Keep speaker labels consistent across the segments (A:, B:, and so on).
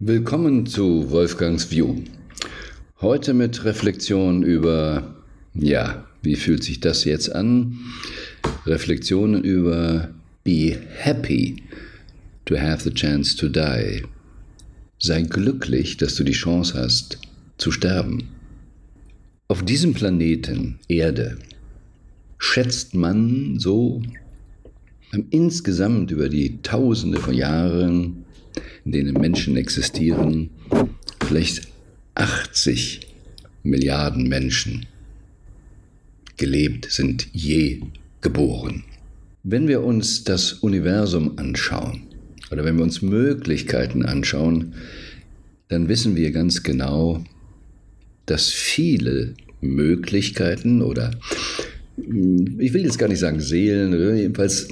A: Willkommen zu Wolfgangs View. Heute mit Reflexion über, ja, wie fühlt sich das jetzt an? Reflexionen über Be happy to have the chance to die. Sei glücklich, dass du die Chance hast zu sterben. Auf diesem Planeten Erde schätzt man so insgesamt über die Tausende von Jahren in denen Menschen existieren, vielleicht 80 Milliarden Menschen gelebt sind, je geboren. Wenn wir uns das Universum anschauen oder wenn wir uns Möglichkeiten anschauen, dann wissen wir ganz genau, dass viele Möglichkeiten oder ich will jetzt gar nicht sagen Seelen, jedenfalls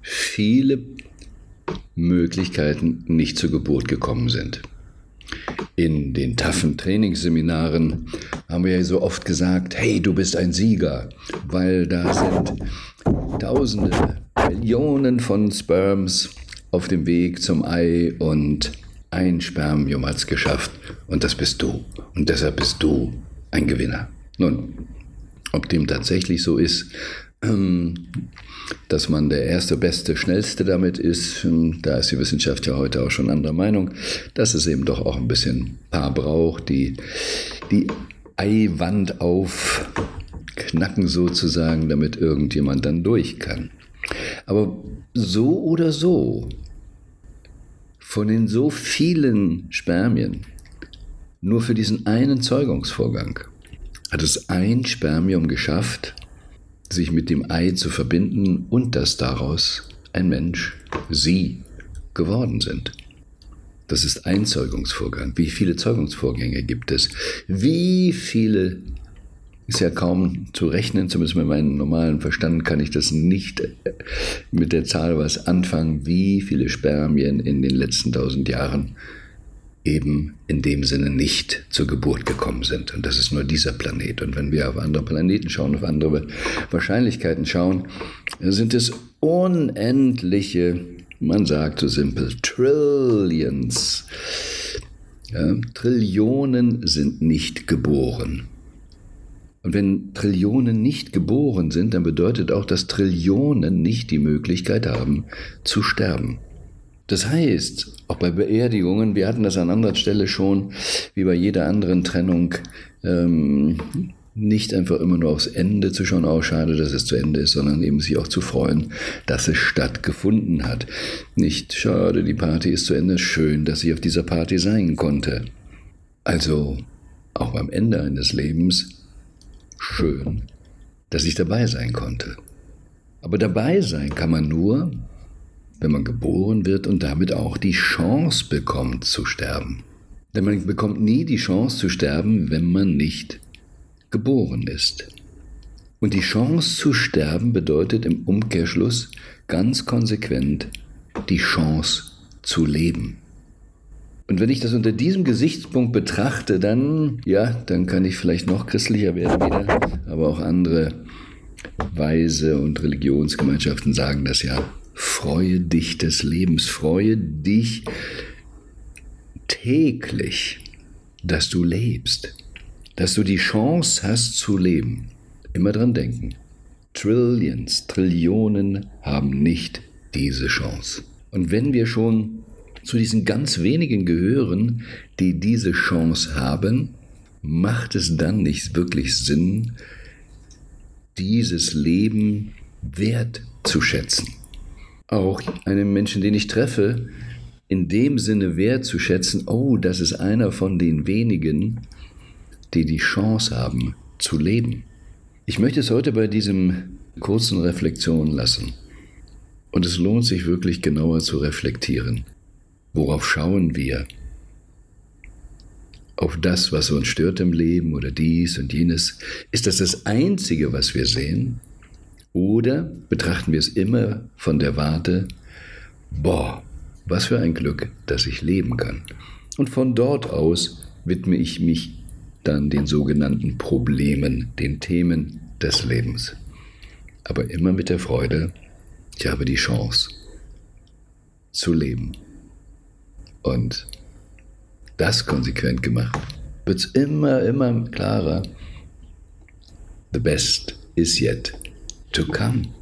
A: viele Möglichkeiten nicht zur Geburt gekommen sind. In den taffen Trainingsseminaren haben wir ja so oft gesagt, hey, du bist ein Sieger, weil da sind Tausende, Millionen von Sperms auf dem Weg zum Ei und ein Spermium hat es geschafft und das bist du. Und deshalb bist du ein Gewinner. Nun, ob dem tatsächlich so ist, dass man der erste, beste, schnellste damit ist, ähm, da ist die Wissenschaft ja heute auch schon anderer Meinung, dass es eben doch auch ein bisschen Paar braucht, die die Eiwand aufknacken sozusagen, damit irgendjemand dann durch kann. Aber so oder so, von den so vielen Spermien, nur für diesen einen Zeugungsvorgang, hat es ein Spermium geschafft, sich mit dem Ei zu verbinden und dass daraus ein Mensch, sie, geworden sind. Das ist ein Zeugungsvorgang. Wie viele Zeugungsvorgänge gibt es? Wie viele ist ja kaum zu rechnen, zumindest mit meinem normalen Verstand kann ich das nicht äh, mit der Zahl was anfangen, wie viele Spermien in den letzten tausend Jahren eben in dem Sinne nicht zur Geburt gekommen sind. Und das ist nur dieser Planet. Und wenn wir auf andere Planeten schauen, auf andere Wahrscheinlichkeiten schauen, sind es unendliche, man sagt so simpel, Trillions. Ja, Trillionen sind nicht geboren. Und wenn Trillionen nicht geboren sind, dann bedeutet auch, dass Trillionen nicht die Möglichkeit haben zu sterben. Das heißt, auch bei Beerdigungen, wir hatten das an anderer Stelle schon, wie bei jeder anderen Trennung, ähm, nicht einfach immer nur aufs Ende zu schauen, auch oh, schade, dass es zu Ende ist, sondern eben sich auch zu freuen, dass es stattgefunden hat. Nicht schade, die Party ist zu Ende, schön, dass ich auf dieser Party sein konnte. Also auch beim Ende eines Lebens schön, dass ich dabei sein konnte. Aber dabei sein kann man nur, wenn man geboren wird und damit auch die Chance bekommt zu sterben. Denn man bekommt nie die Chance zu sterben, wenn man nicht geboren ist. Und die Chance zu sterben bedeutet im Umkehrschluss ganz konsequent die Chance zu leben. Und wenn ich das unter diesem Gesichtspunkt betrachte, dann, ja, dann kann ich vielleicht noch christlicher werden wieder, aber auch andere Weise und Religionsgemeinschaften sagen das ja. Freue dich des Lebens, freue dich täglich, dass du lebst, dass du die Chance hast zu leben. Immer dran denken. Trillions, Trillionen haben nicht diese Chance. Und wenn wir schon zu diesen ganz wenigen gehören, die diese Chance haben, macht es dann nicht wirklich Sinn, dieses Leben wertzuschätzen auch einen Menschen, den ich treffe, in dem Sinne wertzuschätzen, oh, das ist einer von den wenigen, die die Chance haben zu leben. Ich möchte es heute bei diesem kurzen Reflexion lassen. Und es lohnt sich wirklich genauer zu reflektieren. Worauf schauen wir? Auf das, was uns stört im Leben oder dies und jenes? Ist das das Einzige, was wir sehen? Oder betrachten wir es immer von der Warte, boah, was für ein Glück, dass ich leben kann. Und von dort aus widme ich mich dann den sogenannten Problemen, den Themen des Lebens. Aber immer mit der Freude, ich habe die Chance zu leben. Und das konsequent gemacht, wird es immer, immer klarer. The best is yet to come.